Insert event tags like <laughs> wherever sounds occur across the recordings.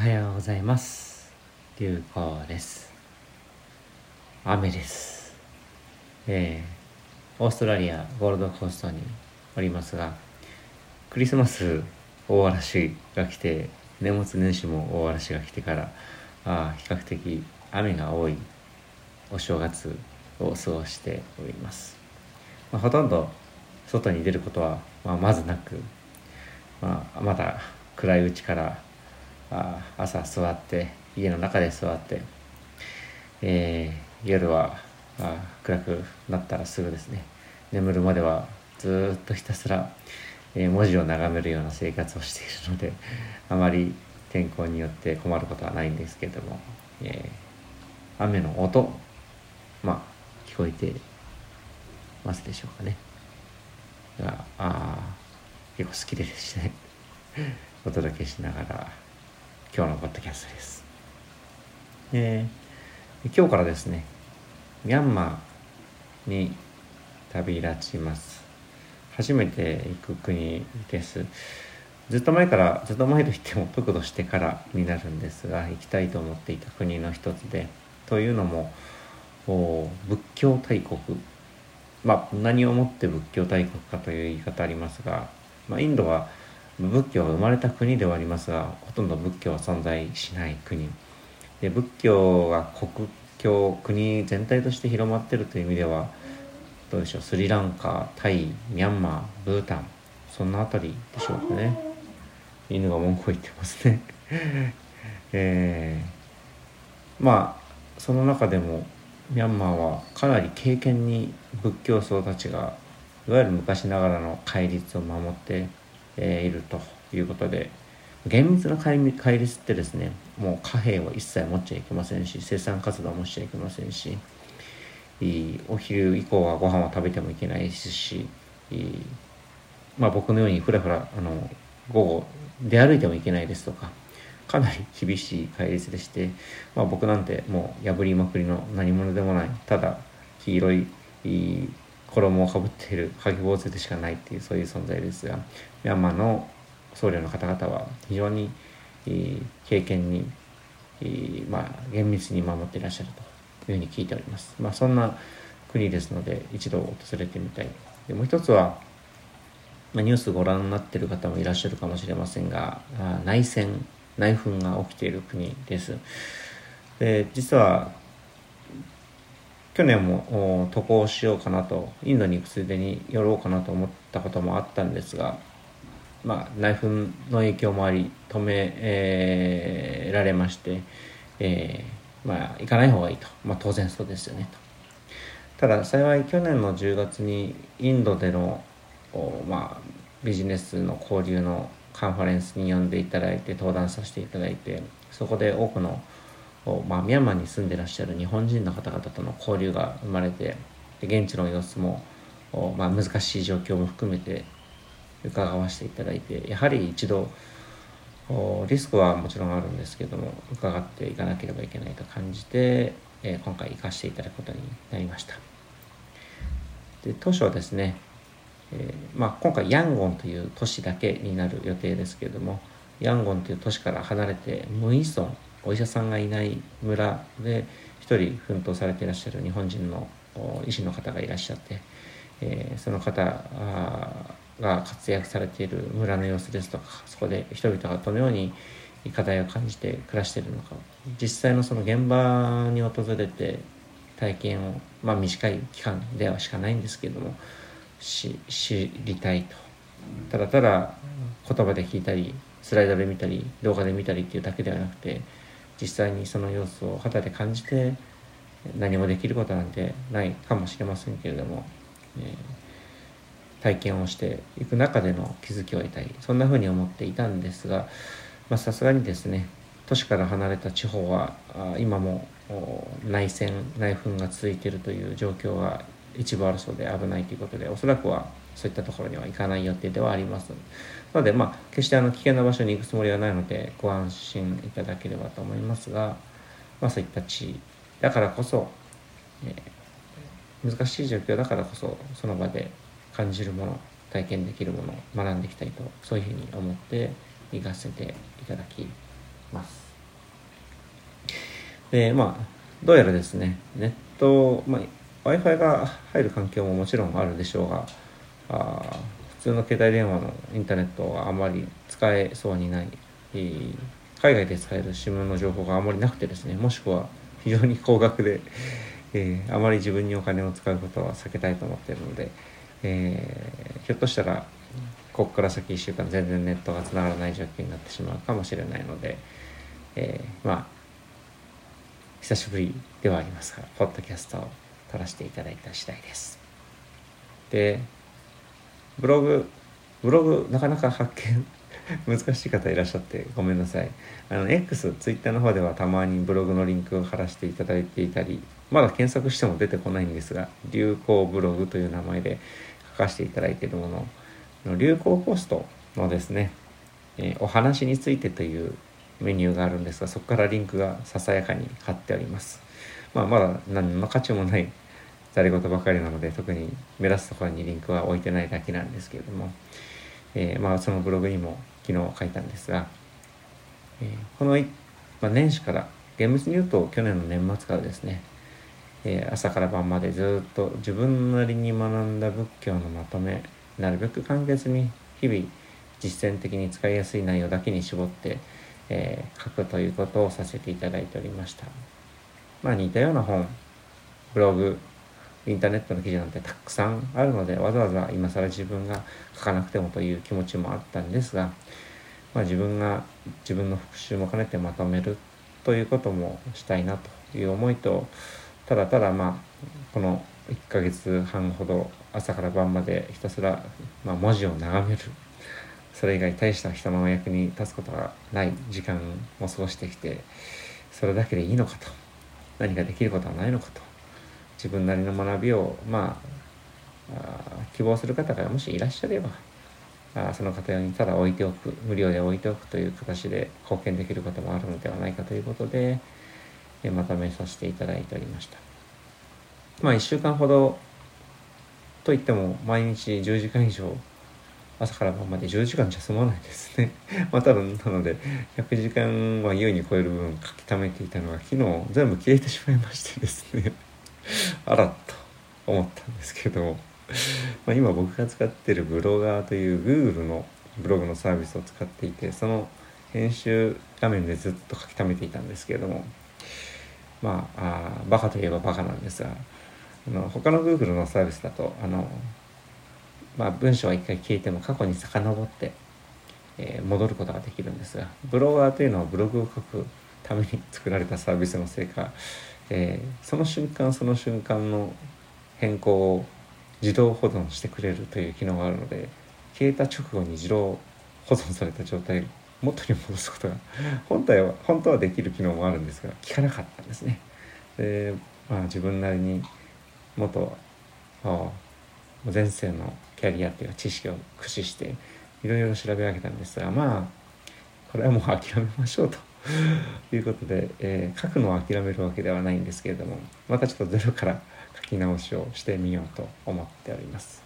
はようございます。流行です。雨です。えー、オーストラリアゴールドコーストにおりますがクリスマス大嵐が来て年末年始も大嵐が来てからあ比較的雨が多いお正月を過ごしております、まあ、ほとんど外に出ることは、まあ、まずなく、まあ、まだ暗いうちからあ朝座って家の中で座って、えー、夜はあ暗くなったらすぐですね。眠るまではずっとひたすら、えー、文字を眺めるような生活をしているのであまり天候によって困ることはないんですけれども、えー、雨の音まあ聞こえてますでしょうかね。があ結構好きでですね。お届けしながら今日のポッドキャストです。えー、今日からですね、ミャンマーに旅立ちます。初めて行く国です。ずっと前から、ずっと前と言っても得度してからになるんですが、行きたいと思っていた国の一つで、というのも、仏教大国。まあ、何をもって仏教大国かという言い方ありますが、まあ、インドは仏教が生まれた国ではありますがほとんど仏教は存在しない国。で仏教が国境国全体として広まってるという意味ではどうでしょう？スリランカタイミャンマーブータン。そんな辺りでしょうかね。犬が文句を言ってますね。<laughs> えー、まあその中でもミャンマーはかなり敬虔に仏教僧たちがいわゆる昔ながらの戒律を守ってえー、いるということで厳密な戒律ってですねもう貨幣は一切持っちゃいけませんし生産活動もしちゃいけませんしお昼以降はご飯は食べてもいけないですしまあ僕のようにふらふらあの午後出歩いてもいけないですとかかなり厳しい戒律でして、まあ、僕なんてもう破りまくりの何者でもないただ黄色い衣をかぶっているハゲ坊主でしかないっていうそういう存在ですがミャンマーの僧侶の方々は非常に、経験に、まあ、厳密に守っていらっしゃるというふうに聞いております。まあ、そんな国ですので一度訪れてみたい。でもう一つは、まあ、ニュースご覧になっている方もいらっしゃるかもしれませんが内戦内紛が起きている国です。で実は去年も渡航しようかなとインドに行くついでに寄ろうかなと思ったこともあったんですがまあ内紛の影響もあり止め、えー、られまして、えー、まあ行かない方がいいと、まあ、当然そうですよねと。ただ幸い去年の10月にインドでのまあビジネスの交流のカンファレンスに呼んでいただいて登壇させていただいてそこで多くのまあ、ミャンマーに住んでらっしゃる日本人の方々との交流が生まれて現地の様子も、まあ、難しい状況も含めて伺わせていただいてやはり一度リスクはもちろんあるんですけども伺っていかなければいけないと感じて、えー、今回行かせていただくことになりました。で当初はですね、えー、まあ、今回ヤンゴンという都市だけになる予定ですけれどもヤンゴンという都市から離れてムイソンお医者さんがいない村で一人奮闘されていらっしゃる日本人の医師の方がいらっしゃって、えー、その方が活躍されている村の様子ですとかそこで人々がどのように課題を感じて暮らしているのか実際のその現場に訪れて体験を、まあ、短い期間ではしかないんですけれども知りたいと。ただただ言葉で聞いたりスライドで見たり動画で見たりっていうだけではなくて実際にその様子を肌で感じて何もできることなんてないかもしれませんけれども、えー、体験をしていく中での気づきを得たいそんなふうに思っていたんですがさすがにですね都市から離れた地方は今も内戦内紛が続いているという状況が一部あるそうで危ないということでおそらくはそういったところには行かない予定ではありますなのでまあ決してあの危険な場所に行くつもりはないのでご安心いただければと思いますが、まあ、そういった地だからこそ、えー、難しい状況だからこそその場で感じるもの体験できるものを学んでいきたいとそういうふうに思って行かせていただきます。でまあどうやらですねネット、まあ、w i f i が入る環境ももちろんあるでしょうがあ普通の携帯電話のインターネットがあまり使えそうにない、海外で使える SIM の情報があまりなくてですねもしくは非常に高額で、<laughs> えー、あまり自分にお金を使うことは避けたいと思っているので、えー、ひょっとしたらここから先1週間全然ネットがつながらない状況になってしまうかもしれないので、えー、まあ久しぶりではありますがポッドキャストを撮らせていただいた次第です。でブログブログなかなか発見 <laughs> 難しい方いらっしゃってごめんなさいあの X ツイッターの方ではたまにブログのリンクを貼らせていただいていたりまだ検索しても出てこないんですが流行ブログという名前で書かせていただいているもの流行ポストのですね、えー、お話についてというメニューがあるんですがそこからリンクがささやかに貼ってありますまあまだ何の価値もないざれ言ばかりなので特に目立つところにリンクは置いてないだけなんですけれども、えー、まあそのブログにも昨日書いたんですが、えー、この、まあ、年始から厳密に言うと去年の年末からですね、えー、朝から晩までずっと自分なりに学んだ仏教のまとめなるべく簡潔に日々実践的に使いやすい内容だけに絞って、えー、書くということをさせていただいておりました。まあ似たような本、ブログ、インターネットの記事なんてたくさんあるのでわざわざ今更自分が書かなくてもという気持ちもあったんですが、まあ、自分が自分の復習も兼ねてまとめるということもしたいなという思いとただただまあこの1ヶ月半ほど朝から晩までひたすら、まあ、文字を眺める。それ以外大した人の役に立つことがない時間を過ごしてきてそれだけでいいのかと。何かできることはないのかと。自分なりの学びをまあ希望する方がもしいらっしゃればあその方にただ置いておく無料で置いておくという形で貢献できることもあるのではないかということで、えまとめさせていただいておりました。まあ1週間ほどといっても毎日10時間以上朝から晩まで10時間じゃ済まないですね。<laughs> まあ多分なので100時間は優に超える分書き溜めていたのが昨日全部消えてしまいましてですね。あらと思ったんですけどまあ今僕が使ってるブロガーという Google のブログのサービスを使っていてその編集画面でずっと書き溜めていたんですけれどもまああバカといえばバカなんですがあの他の Google のサービスだとあの、まあ、文章は一回消えても過去に遡って、えー、戻ることができるんですがブロガーというのはブログを書くために作られたサービスのせいかえー、その瞬間その瞬間の変更を自動保存してくれるという機能があるので消えた直後に自動保存された状態元に戻すことが本体は本当はできる機能もあるんですが効かなかったんですね。でまあ自分なりに元前世のキャリアというか知識を駆使していろいろ調べ上げたんですがまあこれはもう諦めましょうとと <laughs> いうことで、えー、書くのを諦めるわけではないんですけれどもまたちょっとゼロから書き直しをしてみようと思っております。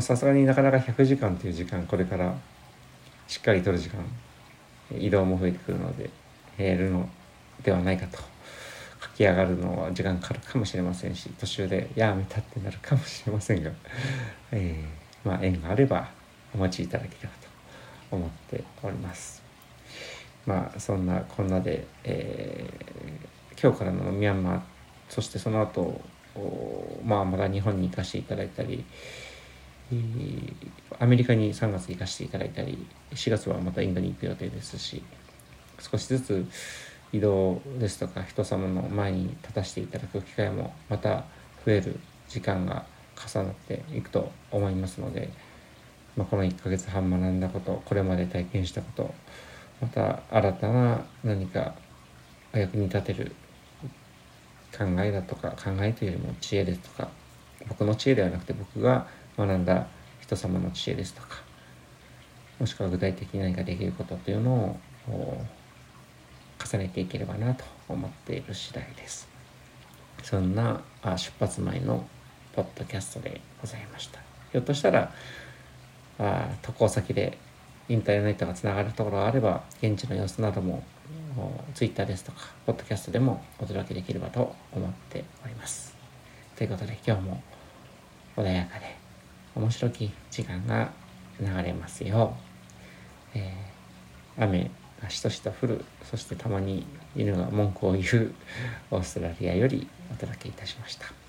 さすがになかなか100時間という時間これからしっかりとる時間移動も増えてくるので減るのではないかと書き上がるのは時間かかるかもしれませんし途中でやめたってなるかもしれませんが、<laughs> えー、まあ縁があればお待ちいただければと思っております。まあそんなこんなで、えー、今日からのミャンマーそしてその後まあまだ日本に行かせていただいたりアメリカに3月行かせていただいたり4月はまたインドに行く予定ですし少しずつ移動ですとか人様の前に立たせていただく機会もまた増える時間が重なっていくと思いますので、まあ、この1ヶ月半学んだことこれまで体験したことまた新たな何かお役に立てる考えだとか考えというよりも知恵ですとか僕の知恵ではなくて僕が学んだ人様の知恵ですとかもしくは具体的に何かできることというのを重ねていければなと思っている次第です。そんな出発前のポッドキャストでございました。ひょっとしたらあ渡航先でインターネットがつながるところがあれば現地の様子などもツイッターですとかポッドキャストでもお届けできればと思っておりますということで今日も穏やかで面白き時間が流れますよう、えー、雨がしとしと降るそしてたまに犬が文句を言うオーストラリアよりお届けいたしました。